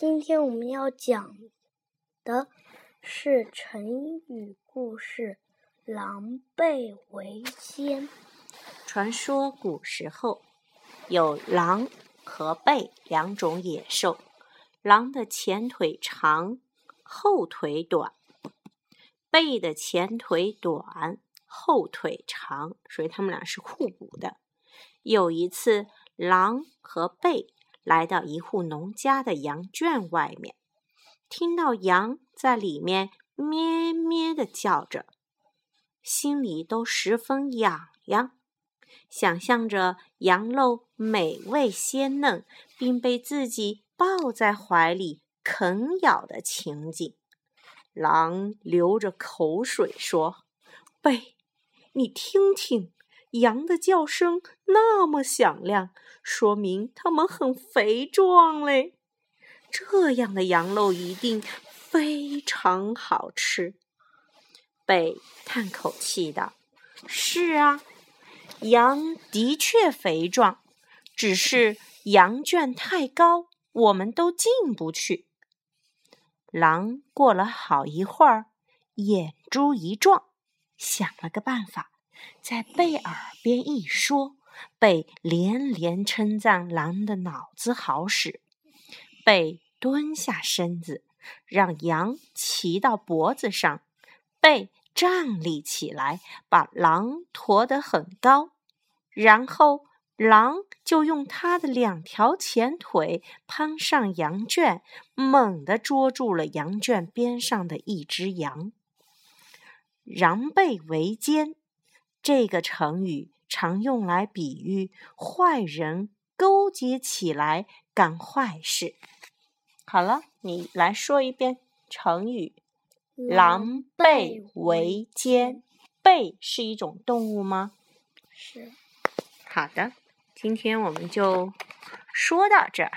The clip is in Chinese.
今天我们要讲的是成语故事“狼狈为奸”。传说古时候有狼和狈两种野兽，狼的前腿长，后腿短；狈的前腿短，后腿长，所以它们俩是互补的。有一次，狼和狈来到一户农家的羊圈外面，听到羊在里面咩咩的叫着，心里都十分痒痒，想象着羊肉美味鲜嫩，并被自己抱在怀里啃咬的情景。狼流着口水说：“喂，你听听。”羊的叫声那么响亮，说明它们很肥壮嘞。这样的羊肉一定非常好吃。贝叹口气道：“是啊，羊的确肥壮，只是羊圈太高，我们都进不去。”狼过了好一会儿，眼珠一转，想了个办法。在贝耳边一说，贝连连称赞狼的脑子好使。贝蹲下身子，让羊骑到脖子上，贝站立起来，把狼驮得很高，然后狼就用它的两条前腿攀上羊圈，猛地捉住了羊圈边上的一只羊，狼狈为奸。这个成语常用来比喻坏人勾结起来干坏事。好了，你来说一遍成语“狼狈为奸”。狈是一种动物吗？是。好的，今天我们就说到这儿。